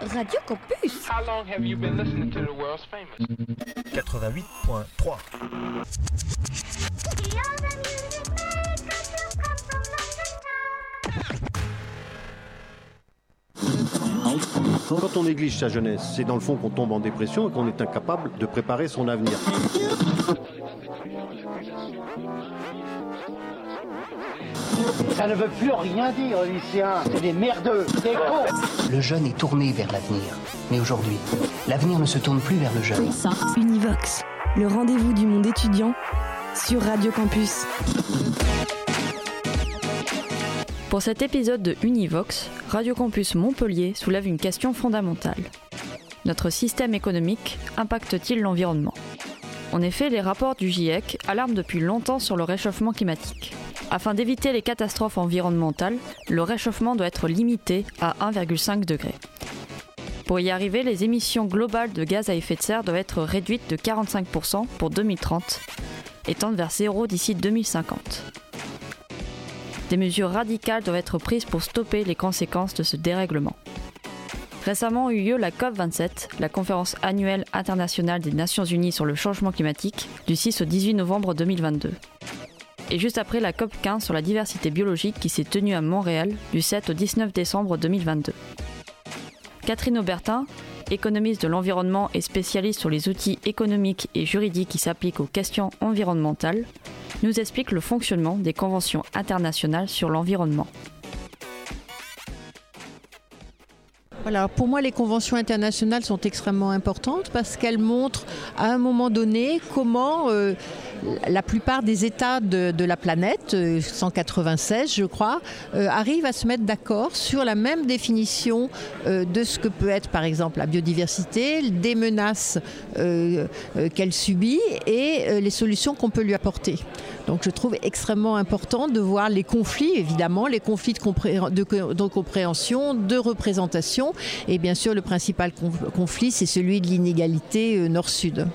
Radio Campus. How long have you been listening to the world's famous? 88.3. Quand on néglige sa jeunesse, c'est dans le fond qu'on tombe en dépression et qu'on est incapable de préparer son avenir. Ça ne veut plus rien dire, lycéens. C'est des merdeux, des cons. Le jeune est tourné vers l'avenir. Mais aujourd'hui, l'avenir ne se tourne plus vers le jeune. Univox, le rendez-vous du monde étudiant sur Radio Campus. Pour cet épisode de Univox, Radio Campus Montpellier soulève une question fondamentale. Notre système économique impacte-t-il l'environnement? En effet, les rapports du GIEC alarment depuis longtemps sur le réchauffement climatique. Afin d'éviter les catastrophes environnementales, le réchauffement doit être limité à 1,5 degré. Pour y arriver, les émissions globales de gaz à effet de serre doivent être réduites de 45% pour 2030 et tendent vers zéro d'ici 2050. Des mesures radicales doivent être prises pour stopper les conséquences de ce dérèglement. Récemment eu lieu la COP27, la conférence annuelle internationale des Nations Unies sur le changement climatique, du 6 au 18 novembre 2022. Et juste après la COP 15 sur la diversité biologique qui s'est tenue à Montréal du 7 au 19 décembre 2022. Catherine Aubertin, économiste de l'environnement et spécialiste sur les outils économiques et juridiques qui s'appliquent aux questions environnementales, nous explique le fonctionnement des conventions internationales sur l'environnement. Pour moi, les conventions internationales sont extrêmement importantes parce qu'elles montrent à un moment donné comment euh, la plupart des États de, la planète, euh, 196 je crois, euh, arrivent à se mettre d'accord sur la même définition euh, de ce que peut être par exemple la biodiversité, des menaces euh, euh, qu'elle subit et euh, les solutions qu'on peut lui apporter. Donc je trouve extrêmement important de voir les conflits, évidemment, les conflits de, compré- de- de compréhension, de représentation. Et bien sûr, le principal conf- conflit, c'est celui de l'inégalité euh, nord-sud.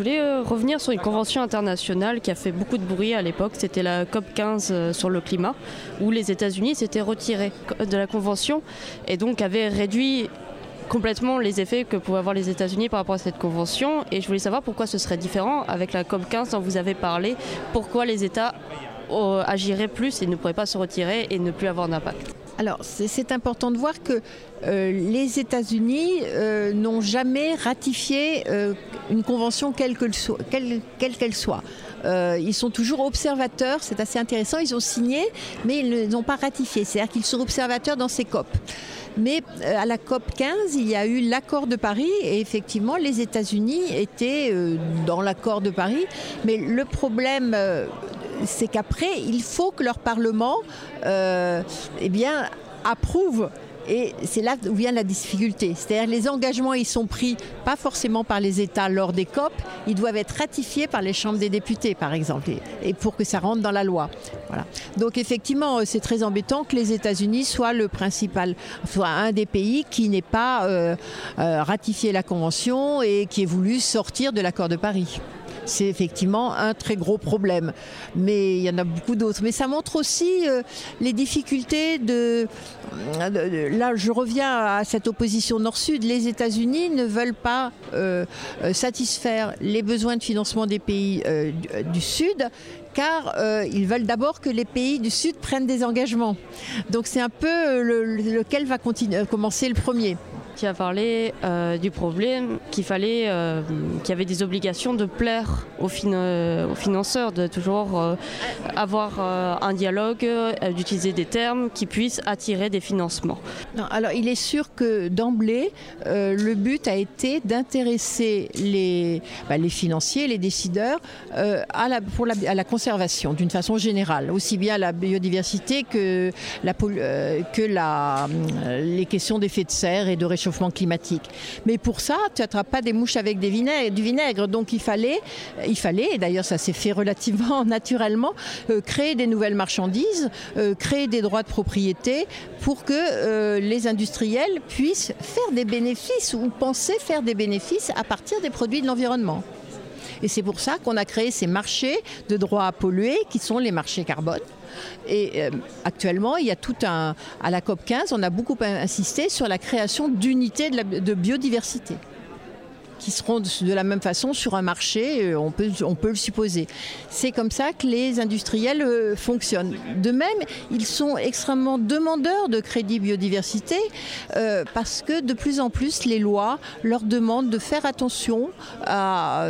Je voulais euh, revenir sur une convention internationale qui a fait beaucoup de bruit à l'époque. C'était la COP 15 euh, sur le climat, où les États-Unis s'étaient retirés de la convention et donc avaient réduit complètement les effets que pouvaient avoir les États-Unis par rapport à cette convention. Et je voulais savoir pourquoi ce serait différent avec la COP 15 dont vous avez parlé. Pourquoi les États euh, agiraient plus et ne pourraient pas se retirer et ne plus avoir d'impact? Alors, c'est- important de voir que euh, les États-Unis euh, n'ont jamais ratifié euh, une convention quelle que le soit- quelle soit. Euh, ils sont toujours observateurs, c'est assez intéressant. Ils ont signé, mais ils ne les ont pas ratifié. C'est-à-dire qu'ils sont observateurs dans ces COP. Mais à la COP 15, il y a eu l'accord de Paris et effectivement, les États-Unis étaient dans l'accord de Paris. Mais le problème, c'est qu'après, il faut que leur Parlement euh, eh approuve. Et c'est là où vient la difficulté. C'est-à-dire les engagements, ils sont pris pas forcément par les États lors des COP, ils doivent être ratifiés par les chambres des députés, par exemple, et, pour que ça rentre dans la loi. Donc effectivement, euh, c'est très embêtant que les États-Unis soient le principal, soit un des pays qui n'ait pas euh, ratifié la convention et qui ait voulu sortir de l'accord de Paris c'est effectivement un très gros problème. Mais il y en a beaucoup d'autres. Mais ça montre aussi euh, les difficultés de, Là, je reviens à cette opposition nord-sud. Les États-Unis ne veulent pas euh, euh, satisfaire les besoins de financement des pays du, Sud car ils veulent d'abord que les pays du Sud prennent des engagements. Donc c'est un peu le- lequel va commencer le premier. Qui a parlé euh, du problème qu'il fallait, euh, qu'il y avait des obligations de plaire aux, euh, aux financeurs, de toujours avoir un dialogue, d'utiliser des termes qui puissent attirer des financements. Alors il est sûr que d'emblée, le but a été d'intéresser les, bah, les financiers, les décideurs à, la, pour la, à la conservation d'une façon générale, aussi bien la biodiversité que, la, que la, les questions d'effet de serre et de réchauffement climatique. Mais pour ça, tu n'attrapes pas des mouches avec du vinaigre. Donc il fallait, il fallait et d'ailleurs ça s'est fait relativement naturellement, euh, créer des nouvelles marchandises, euh, créer des droits de propriété pour que euh, les industriels puissent faire des bénéfices ou penser faire des bénéfices à partir des produits de l'environnement. Et c'est pour ça qu'on a créé ces marchés de droits à polluer qui sont les marchés carbone. Et euh, actuellement, il y a tout un. À la COP 15, on a beaucoup insisté sur la création d'unités de biodiversité qui seront de la même façon sur un marché, euh, on peut, le supposer. C'est comme ça que les industriels euh, fonctionnent. De même, ils sont extrêmement demandeurs de crédit biodiversité euh, parce que de plus en plus les lois leur demandent de faire attention à,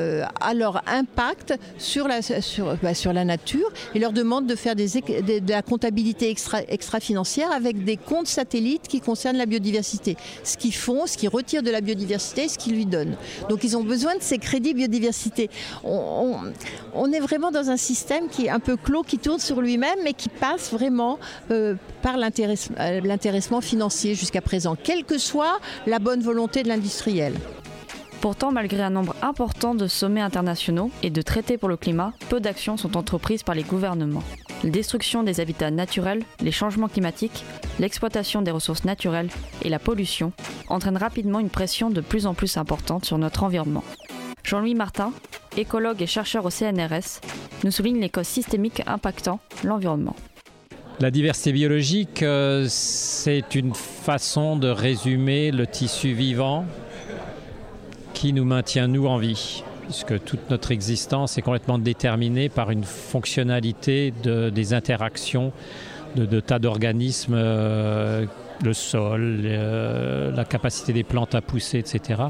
leur impact sur la, sur, bah, sur la nature et leur demandent de faire de la comptabilité extra, extra-financière avec des comptes satellites qui concernent la biodiversité. Ce qu'ils font, ce qu'ils retirent de la biodiversité, ce qu'ils lui donnent. Donc ils ont besoin de ces crédits biodiversité. On, on- est vraiment dans un système qui est un peu clos, qui tourne sur lui-même, mais qui passe vraiment euh, par euh, l'intéressement financier jusqu'à présent, quelle que soit la bonne volonté de l'industriel. Pourtant, malgré un nombre important de sommets internationaux et de traités pour le climat, peu d'actions sont entreprises par les gouvernements. La destruction des habitats naturels, les changements climatiques, l'exploitation des ressources naturelles et la pollution entraînent rapidement une pression de plus en plus importante sur notre environnement. Jean-Louis Martin, écologue et chercheur au CNRS, nous souligne les causes systémiques impactant l'environnement. La diversité biologique, euh, c'est une façon de résumer le tissu vivant qui nous maintient, nous, en vie, puisque toute notre existence est complètement déterminée par une fonctionnalité de- des interactions de, tas d'organismes, euh, le sol, euh, la capacité des plantes à pousser, etc.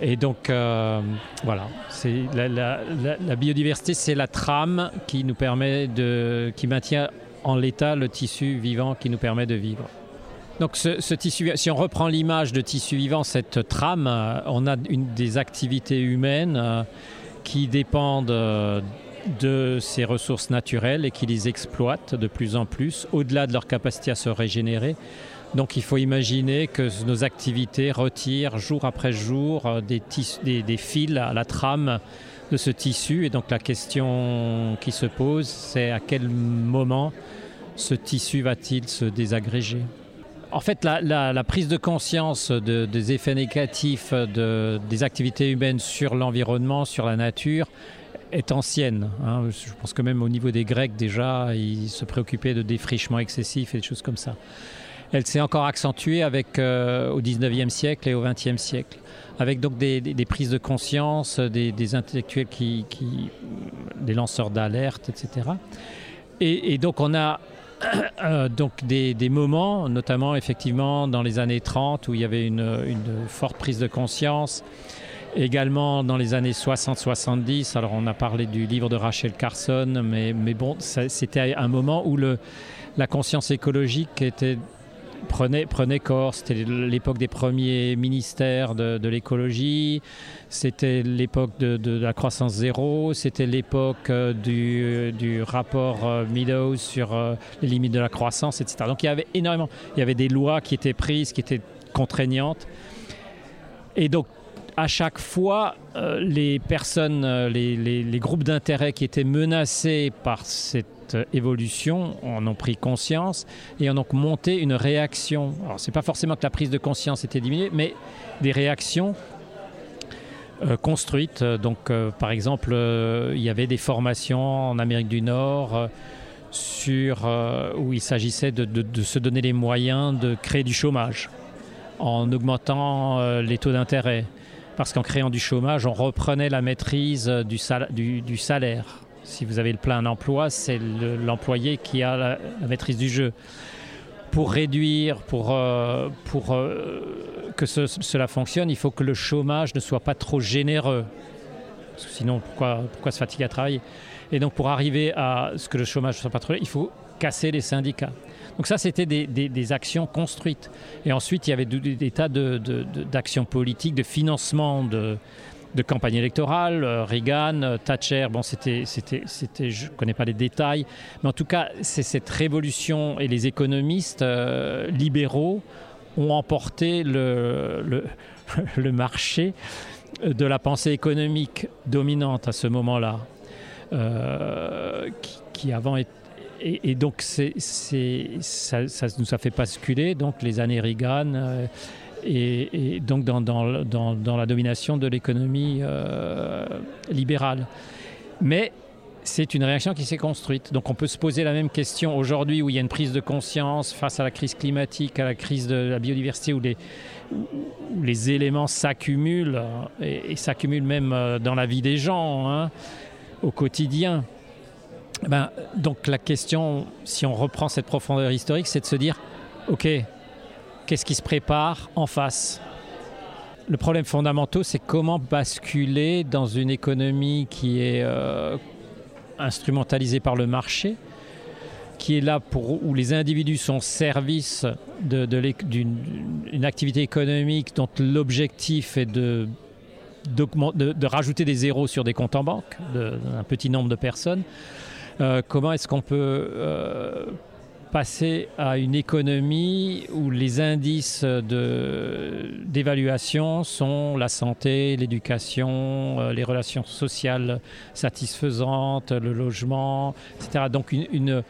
Et donc, euh, voilà, c'est la- la biodiversité, c'est la trame qui nous permet de, qui maintient en l'état le tissu vivant qui nous permet de vivre. Donc, ce, tissu, si on reprend l'image de tissu vivant, cette trame, euh, on a des activités humaines euh, qui dépendent euh, de ces ressources naturelles et qui les exploitent de plus en plus, au-delà de leur capacité à se régénérer. Donc il faut imaginer que nos activités retirent jour après jour des fils à la trame de ce tissu. Et donc la question qui se pose, c'est à quel moment ce tissu va-t-il se désagréger? En fait, la, prise de conscience de- des effets négatifs de- des activités humaines sur l'environnement, sur la nature, est ancienne. hein. Je pense que même au niveau des Grecs, déjà, ils se préoccupaient de défrichement excessif et des choses comme ça. Elle s'est encore accentuée avec, euh, au 19e siècle et au 20e siècle, avec donc des, prises de conscience, des, intellectuels qui, des lanceurs d'alerte, etc. Et, donc on a donc des, moments, notamment effectivement dans les années 30 où il y avait une, une forte prise de conscience. Également dans les années 60-70, alors on a parlé du livre de Rachel Carson, mais, mais bon, c'était un moment où le, la conscience écologique était, prenait, prenait corps. C'était l'époque des premiers ministères de, l'écologie, c'était l'époque de, la croissance zéro, c'était l'époque euh, du, rapport euh, Meadows sur euh, les limites de la croissance, etc. Donc il y avait énormément, il y avait des lois qui étaient prises, qui étaient contraignantes. Et donc, à chaque fois, les personnes, les groupes d'intérêt qui étaient menacés par cette évolution en ont pris conscience et en ont monté une réaction. Alors, c'est pas forcément que la prise de conscience était diminuée, mais des réactions euh, construites. Donc, euh, par exemple, euh, il y avait des formations en Amérique du Nord. sur, où il s'agissait de, se donner les moyens de créer du chômage en augmentant les taux d'intérêt. Parce qu'en créant du chômage, on reprenait la maîtrise du salaire. Si vous avez le plein emploi, c'est le- l'employé qui a la, maîtrise du jeu. Pour réduire, pour, euh, pour euh, que ce- cela fonctionne, il faut que le chômage ne soit pas trop généreux. Parce que sinon, pourquoi, pourquoi se fatiguer à travailler? Et donc, pour arriver à ce que le chômage ne soit pas trop, il faut casser les syndicats. Donc ça, c'était des, actions construites. Et ensuite, il y avait des, tas de- de- de- d'actions politiques, de financement de, de campagnes électorales. Euh, Reagan, euh, Thatcher, bon, c'était, c'était, c'était, je ne connais pas les détails, mais en tout cas, c'est cette révolution et les économistes euh, libéraux ont emporté le, le, marché de la pensée économique dominante à ce moment-là, qui, avant et, donc c'est, c'est- ça, ça nous a fait basculer donc les années Reagan et, donc dans, dans- dans- la domination de l'économie euh, libérale. Mais c'est une réaction qui s'est construite. Donc on peut se poser la même question aujourd'hui où il y a une prise de conscience face à la crise climatique, à la crise de la biodiversité, où les, où les éléments s'accumulent et, et s'accumulent même euh, dans la vie des gens hein, au quotidien. Ben, donc la question, si on reprend cette profondeur historique, c'est de se dire, ok, qu'est-ce qui se prépare en face? Le problème fondamental, c'est comment basculer dans une économie qui est euh, instrumentalisée par le marché, qui est là pour où les individus sont service d'une activité économique dont l'objectif est de, rajouter des zéros sur des comptes en banque d'un petit nombre de personnes. Euh, comment est-ce qu'on peut euh, passer à une économie où les indices d'évaluation sont la santé, l'éducation, euh, les relations sociales satisfaisantes, le logement, etc. Donc une, une,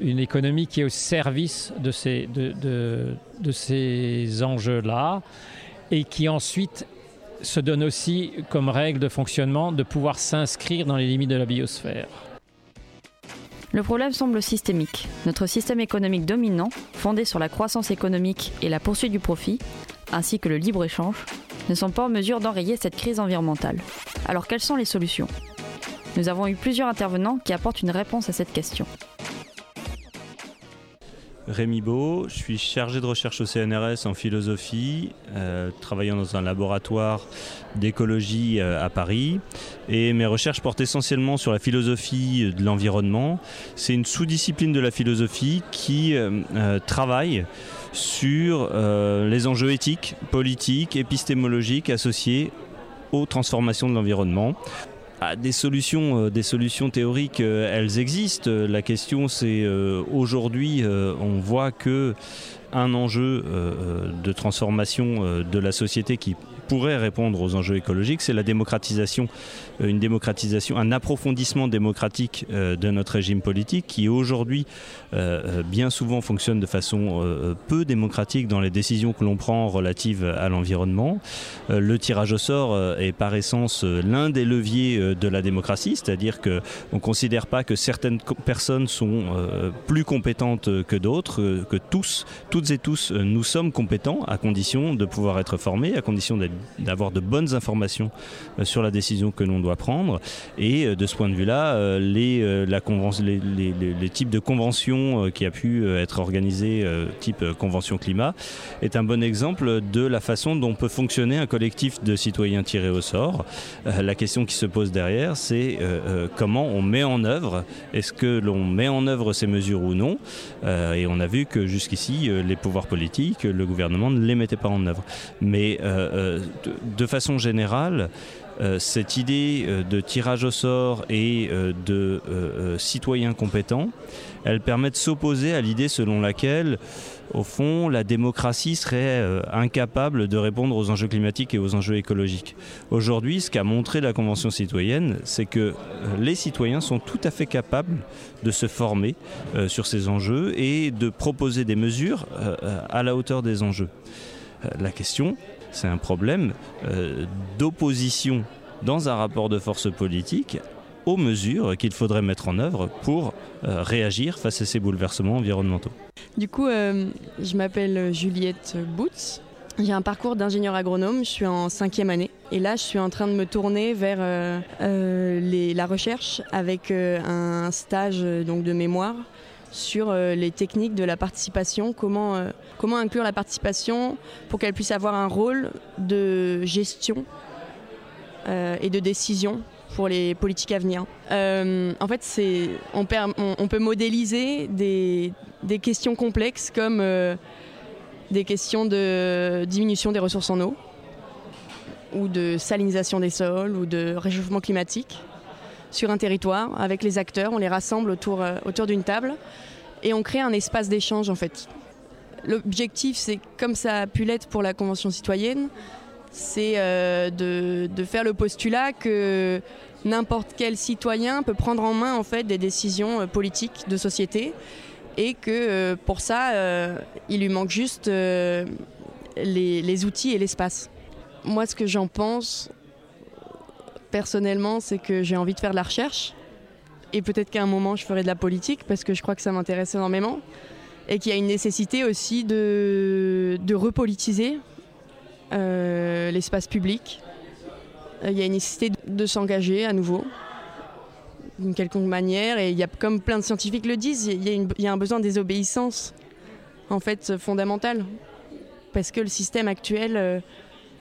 une économie qui est au service de ces, de, de, de ces enjeux-là et qui ensuite se donne aussi comme règle de fonctionnement de pouvoir s'inscrire dans les limites de la biosphère. Le problème semble systémique. Notre système économique dominant, fondé sur la croissance économique et la poursuite du profit, ainsi que le libre-échange, ne sont pas en mesure d'enrayer cette crise environnementale. Alors quelles sont les solutions? Nous avons eu plusieurs intervenants qui apportent une réponse à cette question. Rémi Beau, je suis chargé de recherche au CNRS en philosophie, euh, travaillant dans un laboratoire d'écologie euh, à Paris. Et mes recherches portent essentiellement sur la philosophie de l'environnement. C'est une sous-discipline de la philosophie qui euh, euh travaille sur euh, les enjeux éthiques, politiques, épistémologiques associés aux transformations de l'environnement. Ah, des, solutions, euh, des solutions théoriques, euh, elles existent. La question, c'est euh, aujourd'hui, on voit que un enjeu de transformation de la société qui pourrait répondre aux enjeux écologiques, c'est la démocratisation, une démocratisation, un approfondissement démocratique de notre régime politique qui aujourd'hui bien souvent fonctionne de façon peu démocratique dans les décisions que l'on prend relatives à l'environnement. Le tirage au sort est par essence l'un des leviers de la démocratie, c'est-à-dire que on considère pas que certaines personnes sont euh, plus compétentes que d'autres, que tous, toutes et tous, nous sommes compétents à condition de pouvoir être formés, à condition d'avoir de bonnes informations euh, sur la décision que l'on doit prendre. Et euh, de ce point de vue-là, les, la les, types de conventions qui a pu être organisées, type convention climat, est un bon exemple de la façon dont peut fonctionner un collectif de citoyens tirés au sort. la question qui se pose derrière, c'est euh, euh, comment on met en œuvre, est-ce que l'on met en œuvre ces mesures ou non? Euh, Et on a vu que jusqu'ici, euh, les pouvoirs politiques, le gouvernement ne les mettait pas en œuvre. Mais euh, de, façon générale, euh, cette idée euh, de tirage au sort et euh, de citoyens compétents, elle permet de s'opposer à l'idée selon laquelle, au fond, la démocratie serait incapable de répondre aux enjeux climatiques et aux enjeux écologiques. Aujourd'hui, ce qu'a montré la Convention citoyenne, c'est que les citoyens sont tout à fait capables de se former sur ces enjeux et de proposer des mesures à la hauteur des enjeux. La question, c'est un problème euh, d'opposition dans un rapport de force politique aux mesures qu'il faudrait mettre en œuvre pour euh, réagir face à ces bouleversements environnementaux. Du coup, euh, je m'appelle Juliette Boots. J'ai un parcours d'ingénieur agronome, je suis en cinquième année et là je suis en train de me tourner vers la recherche avec un stage donc, de mémoire sur euh, les techniques de la participation, comment, euh, comment inclure la participation pour qu'elle puisse avoir un rôle de gestion euh, et de décision pour les politiques à venir. En fait, c'est on, peut modéliser des, des questions complexes comme des questions de diminution des ressources en eau ou de salinisation des sols ou de réchauffement climatique sur un territoire avec les acteurs, on les rassemble autour, euh, autour d'une table et on crée un espace d'échange en fait. L'objectif, c'est comme ça a pu l'être pour la Convention citoyenne, c'est euh, de, de faire le postulat que n'importe quel citoyen peut prendre en main en fait des décisions euh, politiques de société et que pour ça, il lui manque juste les, les outils et l'espace. Moi, ce que j'en pense, personnellement, c'est que j'ai envie de faire de la recherche. Et peut-être qu'à un moment, je ferai de la politique parce que je crois que ça m'intéresse énormément. Et qu'il y a une nécessité aussi de, de repolitiser euh, l'espace public. Euh, Il y a une nécessité de s'engager à nouveau d'une quelconque manière. Et il y a, comme plein de scientifiques le disent, il y a, il y a un besoin de désobéissance, en fait, fondamentale. Parce que le système actuel, euh,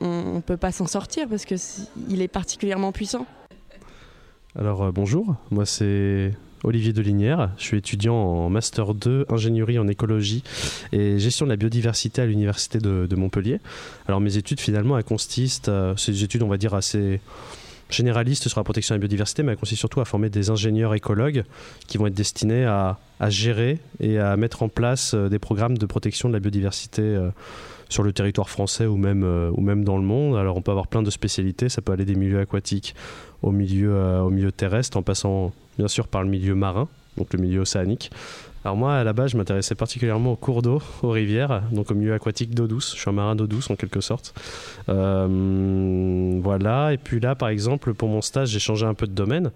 on ne peut pas s'en sortir parce qu'il est particulièrement puissant. Alors euh, bonjour, moi c'est Olivier Delinière, je suis étudiant en Master 2 ingénierie en écologie et gestion de la biodiversité à l'Université de, Montpellier. Alors mes études finalement elles consistent, euh, c'est des études on va dire assez généralistes sur la protection de la biodiversité, mais elles consistent surtout à former des ingénieurs écologues qui vont être destinés à, à gérer et à mettre en place euh, des programmes de protection de la biodiversité euh, sur le territoire français ou même, euh, ou même dans le monde. Alors on peut avoir plein de spécialités, ça peut aller des milieux aquatiques au milieu, euh, au milieu terrestre en passant bien sûr par le milieu marin, donc le milieu océanique. Alors moi à la base je m'intéressais particulièrement aux cours d'eau, aux rivières, donc au milieu aquatique d'eau douce. Je suis un marin d'eau douce en quelque sorte. Euh, voilà, et puis là par exemple pour mon stage j'ai changé un peu de domaine,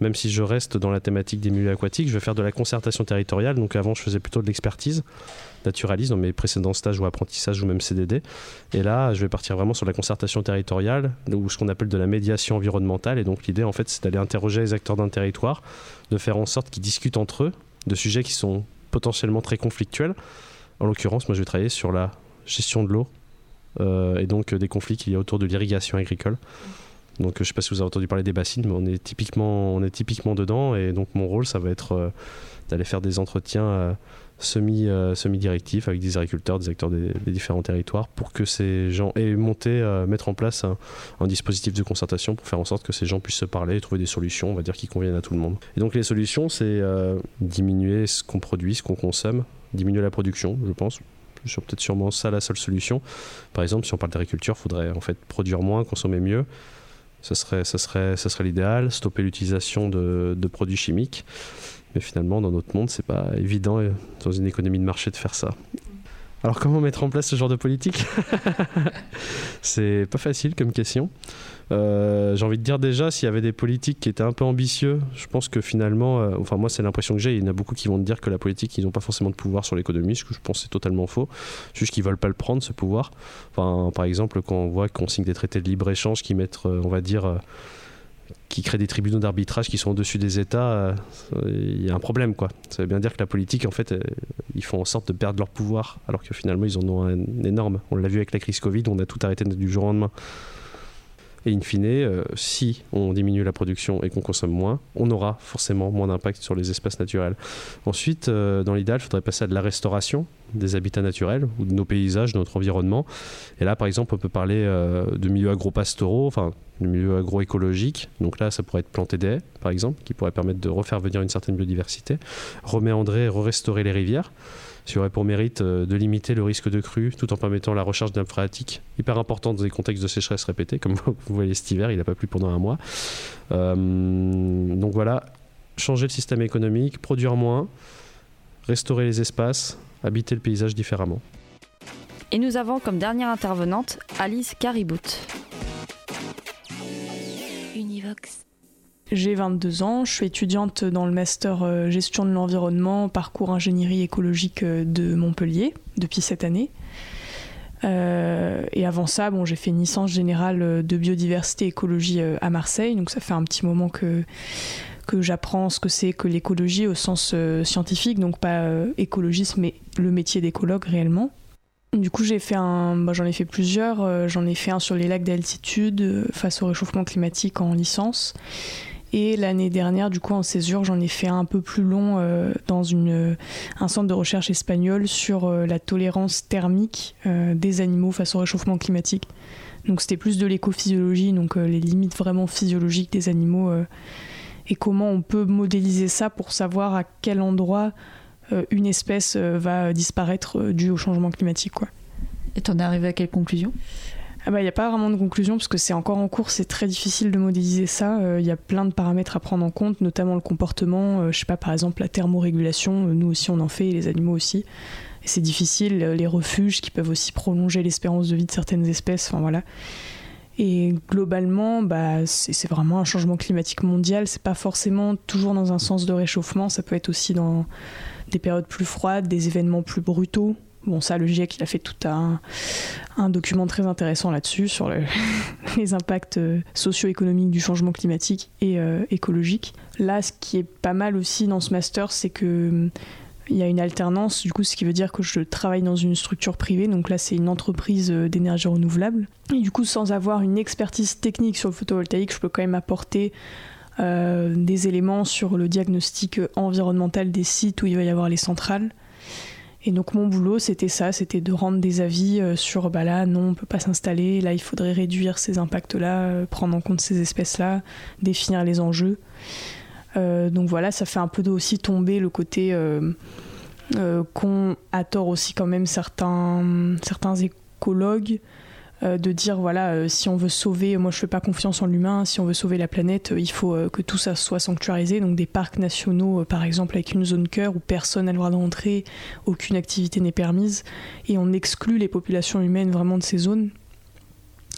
même si je reste dans la thématique des milieux aquatiques, je vais faire de la concertation territoriale, donc avant je faisais plutôt de l'expertise naturaliste dans mes précédents stages ou apprentissages ou même CDD. Et là, je vais partir vraiment sur la concertation territoriale ou ce qu'on appelle de la médiation environnementale. Et donc l'idée, en fait, c'est d'aller interroger les acteurs d'un territoire, de faire en sorte qu'ils discutent entre eux de sujets qui sont potentiellement très conflictuels. En l'occurrence, moi, je vais travailler sur la gestion de l'eau euh, et donc euh, des conflits qu'il y a autour de l'irrigation agricole. Donc, euh, je ne sais pas si vous avez entendu parler des bassines, mais on est typiquement, on est typiquement dedans. Et donc, mon rôle, ça va être d'aller faire des entretiens semi, euh, semi-directifs avec des agriculteurs, des acteurs des, différents territoires pour que ces gens aient monté, euh, mettre en place un, dispositif de concertation pour faire en sorte que ces gens puissent se parler et trouver des solutions, on va dire, qui conviennent à tout le monde. Et donc, les solutions, c'est euh, diminuer ce qu'on produit, ce qu'on consomme, diminuer la production, je pense. C'est peut-être sûrement ça la seule solution. Par exemple, si on parle d'agriculture, il faudrait en fait produire moins, consommer mieux. Ce serait, ça serait, ça serait l'idéal. Stopper l'utilisation de produits chimiques. Mais finalement, dans notre monde, c'est pas évident euh, dans une économie de marché de faire ça. Alors, comment mettre en place ce genre de politique? C'est pas facile comme question. Euh, J'ai envie de dire déjà, s'il y avait des politiques qui étaient un peu ambitieux, je pense que finalement, euh, enfin moi c'est l'impression que j'ai, il y en a beaucoup qui vont te dire que la politique, ils n'ont pas forcément de pouvoir sur l'économie, ce que je pense c'est totalement faux. Juste qu'ils veulent pas le prendre, ce pouvoir. Enfin, par exemple, quand on voit qu'on signe des traités de libre-échange qui mettent, on va dire, qui créent des tribunaux d'arbitrage qui sont au-dessus des États, euh, il y a un problème quoi. Ça veut bien dire que la politique, en fait, euh, ils font en sorte de perdre leur pouvoir, alors que finalement ils en ont un énorme. On l'a vu avec la crise Covid, on a tout arrêté du jour au lendemain. Et in fine, euh, si on diminue la production et qu'on consomme moins, on aura forcément moins d'impact sur les espaces naturels. Ensuite, euh, dans l'idéal, il faudrait passer à de la restauration des habitats naturels ou de nos paysages, de notre environnement. Et là, par exemple, on peut parler euh, de milieux agro-pastoraux, enfin, de milieux agroécologiques. Donc là, ça pourrait être planter des haies, par exemple, qui pourraient permettre de refaire venir une certaine biodiversité, reméandrer re-restaurer les rivières qui aurait pour mérite euh, de limiter le risque de crue tout en permettant la recharge nappes phréatiques, hyper important dans des contextes de sécheresse répétée, comme vous voyez cet hiver, il n'a pas plu pendant un mois. Euh, donc voilà, changer le système économique, produire moins, restaurer les espaces, habiter le paysage différemment. Et nous avons comme dernière intervenante Alice Caribout. Univox. J'ai 22 ans, je suis étudiante dans le master euh, gestion de l'environnement, parcours ingénierie écologique euh, de Montpellier depuis cette année. Euh, et avant ça, bon, j'ai fait une licence générale de biodiversité écologie à Marseille, donc ça fait un petit moment que, que j'apprends ce que c'est que l'écologie au sens scientifique, donc pas écologisme, mais le métier d'écologue réellement. Du coup, j'ai fait un, bah, j'en ai fait plusieurs. j'en ai fait un sur les lacs d'altitude face au réchauffement climatique en licence. Et l'année dernière, du coup, en césure, j'en ai fait un peu plus long euh, dans euh, un centre de recherche espagnol sur euh, la tolérance thermique des animaux face au réchauffement climatique. Donc c'était plus de l'écophysiologie, donc les limites vraiment physiologiques des animaux et comment on peut modéliser ça pour savoir à quel endroit une espèce va disparaître due au changement climatique. Quoi. Et t'en es arrivé à quelle conclusion? Ah bah, il n'y a pas vraiment de conclusion parce que c'est encore en cours, c'est très difficile de modéliser ça. Euh, Il y a plein de paramètres à prendre en compte, notamment le comportement. Euh, je sais pas, par exemple, la thermorégulation, euh, nous aussi on en fait et les animaux aussi. Et c'est difficile, euh, les refuges qui peuvent aussi prolonger l'espérance de vie de certaines espèces. Enfin voilà. Et globalement, bah, c'est vraiment un changement climatique mondial. C'est pas forcément toujours dans un sens de réchauffement. Ça peut être aussi dans des périodes plus froides, des événements plus brutaux. Bon, ça, le GIEC, il a fait tout un, document très intéressant là-dessus, sur le- les impacts euh, socio-économiques du changement climatique et euh, écologique. Là, ce qui est pas mal aussi dans ce master, c'est que hum, il y a une alternance, du coup, ce qui veut dire que je travaille dans une structure privée. Donc là, c'est une entreprise euh, d'énergie renouvelable. Et du coup, sans avoir une expertise technique sur le photovoltaïque, je peux quand même apporter des éléments sur le diagnostic environnemental des sites où il va y avoir les centrales. Et donc mon boulot, c'était ça, c'était de rendre des avis euh, sur bah là, non, on peut pas s'installer, là, il faudrait réduire ces impacts-là, euh, prendre en compte ces espèces-là, définir les enjeux. Euh, donc voilà, ça fait un peu aussi tomber le côté qu'ont à tort aussi quand même certains, certains écologues de dire voilà euh, si on veut sauver moi je fais pas confiance en l'humain si on veut sauver la planète euh, il faut euh, que tout ça soit sanctuarisé. Donc des parcs nationaux euh, par exemple avec une zone cœur où personne n'a le droit d'entrer aucune activité n'est permise et on exclut les populations humaines vraiment de ces zones.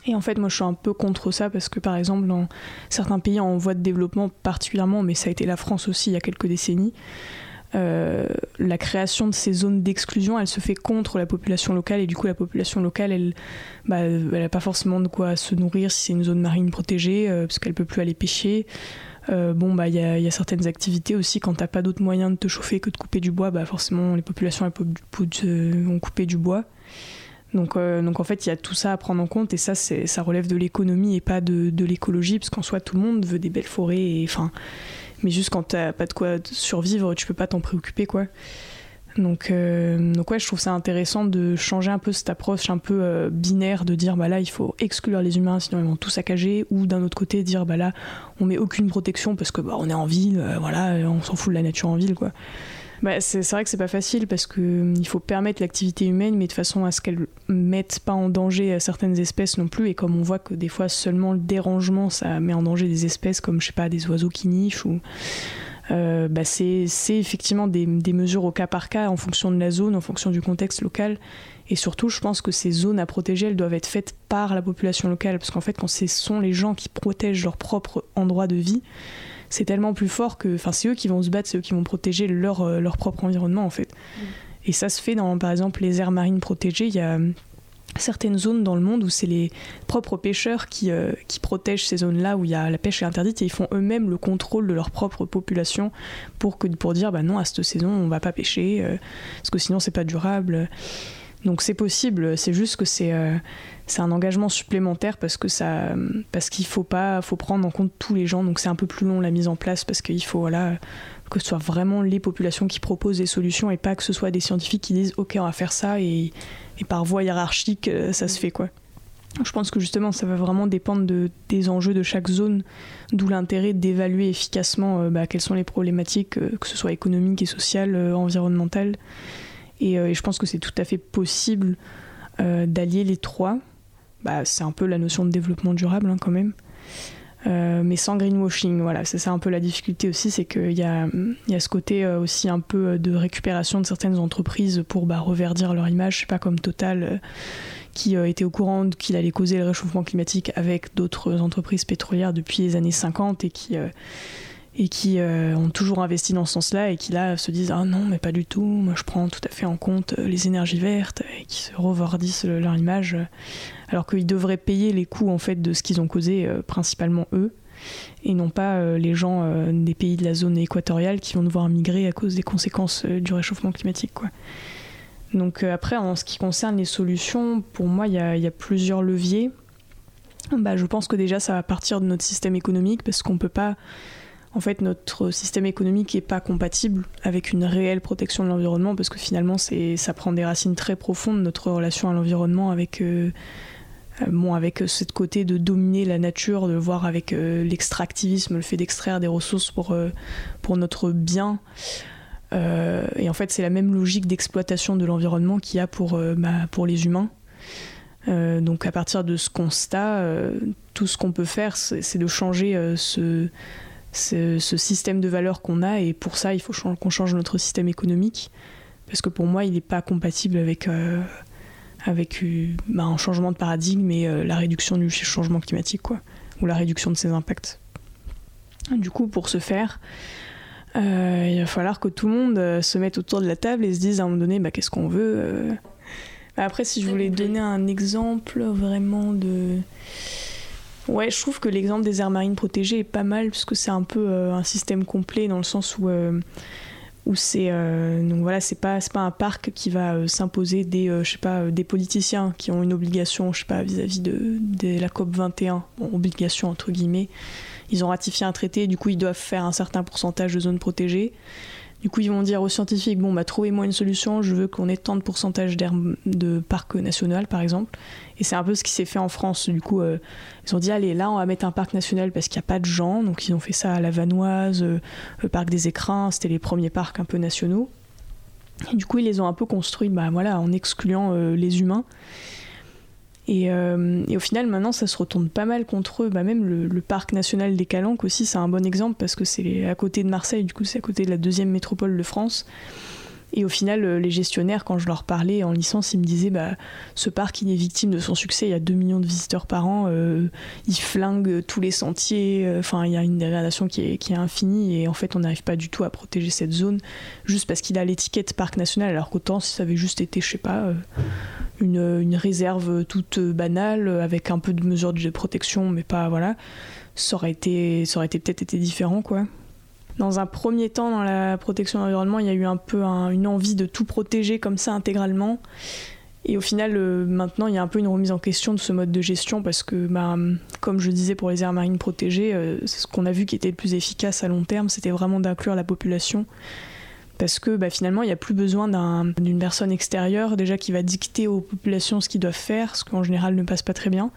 Et en fait, moi, je suis un peu contre ça parce que, par exemple, dans certains pays en voie de développement, particulièrement, mais ça a été la France aussi il y a quelques décennies, euh, la création de ces zones d'exclusion, elle se fait contre la population locale et du coup, la population locale, elle, bah, n'a pas forcément de quoi se nourrir si c'est une zone marine protégée euh, parce qu'elle peut plus aller pêcher. Euh, bon, bah, il y, a- certaines activités aussi quand t'as pas d'autres moyens de te chauffer que de couper du bois, bah, forcément, les populations elles, vont couper du bois. Donc, en fait, il y a tout ça à prendre en compte et ça, ça relève de l'économie et pas de, de l'écologie, parce qu'en soi, tout le monde veut des belles forêts. Et, enfin, mais juste quand t'as pas de quoi survivre, tu peux pas t'en préoccuper, quoi. Donc, euh, donc ouais, je trouve ça intéressant de changer un peu cette approche un peu euh, binaire, de dire bah là, il faut exclure les humains, sinon ils vont tout saccager, ou d'un autre côté dire bah là, on met aucune protection parce que bah, on est en ville, euh, voilà, on s'en fout de la nature en ville, quoi. Bah, c'est vrai que c'est pas facile parce que hum, faut permettre l'activité humaine, mais de façon à ce qu'elle mette pas en danger euh, certaines espèces non plus. Et comme on voit que des fois seulement le dérangement ça met en danger des espèces comme je sais pas des oiseaux qui nichent ou euh, bah, c'est c'est effectivement des, des mesures au cas par cas en fonction de la zone, en fonction du contexte local. Et surtout, je pense que ces zones à protéger, elles doivent être faites par la population locale. Parce qu'en fait, quand ce sont les gens qui protègent leur propre endroit de vie, c'est tellement plus fort que. Enfin, c'est eux qui vont se battre, c'est eux qui vont protéger leur, euh, leur propre environnement, en fait. Et ça se fait dans, par exemple, les aires marines protégées. Il y a hum, certaines zones dans le monde où c'est les propres pêcheurs qui, euh, qui protègent ces zones-là où il y a, la pêche est interdite et ils font eux-mêmes le contrôle de leur propre population pour, que, pour dire bah non, à cette saison, on va pas pêcher euh, parce que sinon, c'est pas durable. Donc c'est possible, c'est juste que c'est euh, c'est un engagement supplémentaire parce que ça parce qu'il faut pas prendre en compte tous les gens donc c'est un peu plus long la mise en place parce qu'il faut voilà que ce soit vraiment les populations qui proposent des solutions et pas que ce soit des scientifiques qui disent ok on va faire ça et, par voie hiérarchique euh, ça se fait quoi. Je pense que justement ça va vraiment dépendre de, des enjeux de chaque zone, d'où l'intérêt d'évaluer efficacement euh, bah, quelles sont les problématiques, que ce soit économiques et sociales, environnementales. Et, euh, et je pense que c'est tout à fait possible euh, d'allier les trois. Bah, c'est un peu la notion de développement durable hein, quand même. Euh, mais sans greenwashing, voilà, c'est ça un peu la difficulté aussi, c'est qu'il y y a ce côté aussi un peu de récupération de certaines entreprises pour bah, reverdir leur image, je sais pas comme Total qui était au courant qu'il allait causer le réchauffement climatique avec d'autres entreprises pétrolières depuis les années 50 et qui, et qui euh, ont toujours investi dans ce sens-là et qui là se disent ah non mais pas du tout, moi je prends tout à fait en compte euh, les énergies vertes et qui se reverdissent le- leur image euh, alors qu'ils devraient payer les coûts en fait de ce qu'ils ont causé principalement eux et non pas les gens des pays de la zone équatoriale qui vont devoir migrer à cause des conséquences du réchauffement climatique quoi. Donc après, en ce qui concerne les solutions, pour moi, il y y a plusieurs leviers. Bah, je pense que déjà, ça va partir de notre système économique parce qu'on peut pas. En fait, notre système économique n'est pas compatible avec une réelle protection de l'environnement parce que finalement, c'est, ça prend des racines très profondes, notre relation à l'environnement avec. euh, euh, bon, avec ce côté de dominer la nature, de voir avec euh, l'extractivisme, le fait d'extraire des ressources pour, euh, pour notre bien. Euh, et en fait, c'est la même logique d'exploitation de l'environnement qu'il y a pour, euh, bah, pour les humains. Euh, donc à partir de ce constat, euh, tout ce qu'on peut faire, c'est c'est de changer euh, ce, ce, ce système de valeurs qu'on a. Et pour ça, il faut qu'on change notre système économique. Parce que pour moi, il n'est pas compatible avec, euh, avec euh, bah, un changement de paradigme et euh, la réduction du changement climatique, quoi, ou la réduction de ses impacts. Du coup, pour ce faire, euh, il va falloir que tout le monde se mette autour de la table et se dise à un moment donné, bah, qu'est-ce qu'on veut. Bah, Après, si je voulais donner un exemple vraiment de... Ouais, je trouve que l'exemple des aires marines protégées est pas mal parce que c'est un peu euh, un système complet dans le sens où, euh, où c'est euh, donc voilà, c'est pas pas un parc qui va s'imposer des je sais pas des politiciens qui ont une obligation je sais pas vis-à-vis de, de la COP 21, bon, obligation entre guillemets. Ils ont ratifié un traité, du coup ils doivent faire un certain pourcentage de zones protégées. Du coup, ils vont dire aux scientifiques bon, bah, trouvez-moi une solution, je veux qu'on ait tant de pourcentage d'air de parc national, par exemple. Et c'est un peu ce qui s'est fait en France. Du coup, euh, ils ont dit allez, là, on va mettre un parc national parce qu'il n'y a pas de gens. Donc, ils ont fait ça à la Vanoise, euh, le parc des Écrins, c'était les premiers parcs un peu nationaux. Et du coup, ils les ont un peu construits bah, voilà, en excluant euh, les humains. Et, euh, et au final, maintenant, ça se retourne pas mal contre eux. Bah, même le, le parc national des Calanques aussi, c'est un bon exemple parce que c'est à côté de Marseille, du coup, c'est à côté de la deuxième métropole de France. Et au final, euh, les gestionnaires, quand je leur parlais en licence, ils me disaient bah, ce parc, il est victime de son succès. Il y a 2 millions de visiteurs par an. euh, il flingue tous les sentiers. euh, Enfin, il y a une dégradation qui est, qui est infinie. Et en fait, on n'arrive pas du tout à protéger cette zone juste parce qu'il a l'étiquette parc national. Alors qu'autant, si ça avait juste été, je sais pas, une, une réserve toute banale avec un peu de mesures de protection, mais pas voilà, ça aurait été, ça aurait été peut-être été différent, quoi. Dans un premier temps, dans la protection de l'environnement, il y a eu un peu un- une envie de tout protéger comme ça intégralement. Et au final, euh, maintenant, il y a un peu une remise en question de ce mode de gestion parce que, bah, comme je disais pour les aires marines protégées, euh, ce qu'on a vu qui était le plus efficace à long terme, c'était vraiment d'inclure la population. Parce que bah, finalement, il n'y a plus besoin d'un- d'une personne extérieure déjà qui va dicter aux populations ce qu'ils doivent faire, ce qu'en général ne passe pas très bien.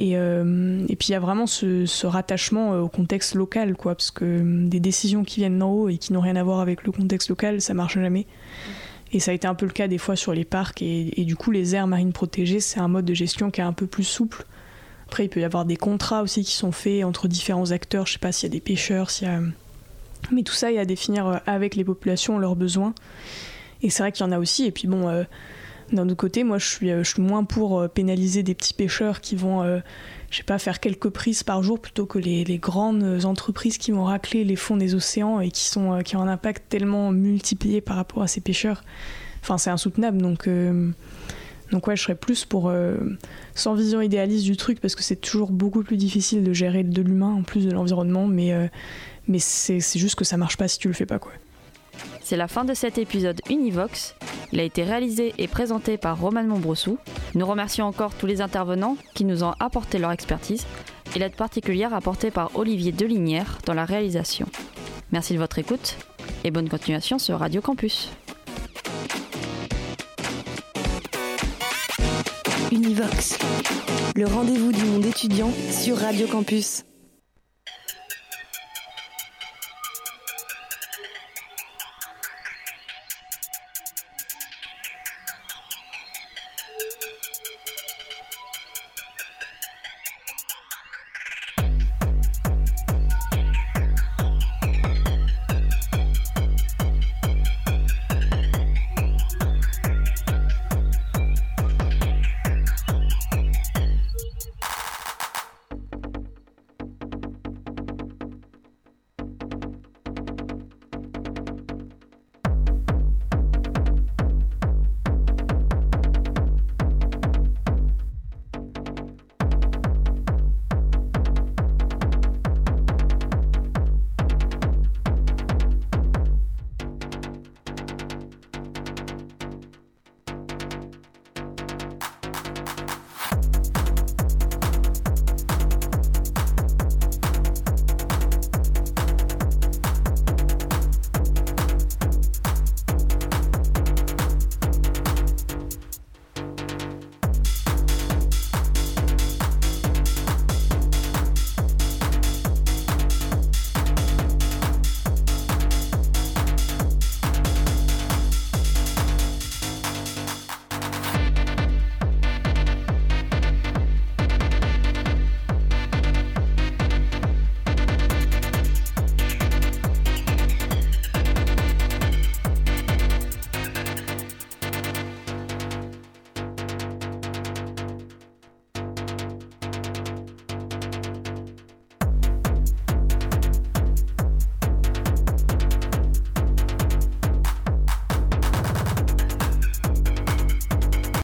Et, euh, et puis il y a vraiment ce, rattachement euh, au contexte local, quoi, parce que euh, des décisions qui viennent d'en haut et qui n'ont rien à voir avec le contexte local, ça marche jamais. Et ça a été un peu le cas des fois sur les parcs, et, du coup les aires marines protégées, c'est un mode de gestion qui est un peu plus souple. Après, il peut y avoir des contrats aussi qui sont faits entre différents acteurs, je sais pas s'il y a des pêcheurs, s'il y a... Mais tout ça, il y a à définir euh, avec les populations leurs besoins. Et c'est vrai qu'il y en a aussi, et puis bon... d'un autre côté, moi, je suis, euh, moins pour euh, pénaliser des petits pêcheurs qui vont, euh, je sais pas, faire quelques prises par jour plutôt que les, grandes entreprises qui vont racler les fonds des océans et qui, sont, qui ont un impact tellement multiplié par rapport à ces pêcheurs. Enfin, c'est insoutenable. Donc, donc ouais, je serais plus pour, sans vision idéaliste du truc, parce que c'est toujours beaucoup plus difficile de gérer de l'humain en plus de l'environnement, mais, mais c'est juste que ça marche pas si tu le fais pas, quoi. C'est la fin de cet épisode Univox. Il a été réalisé et présenté par Roman Montbrossou. Nous remercions encore tous les intervenants qui nous ont apporté leur expertise et l'aide particulière apportée par Olivier Delinière dans la réalisation. Merci de votre écoute et bonne continuation sur Radio Campus. Univox, le rendez-vous du monde étudiant sur Radio Campus.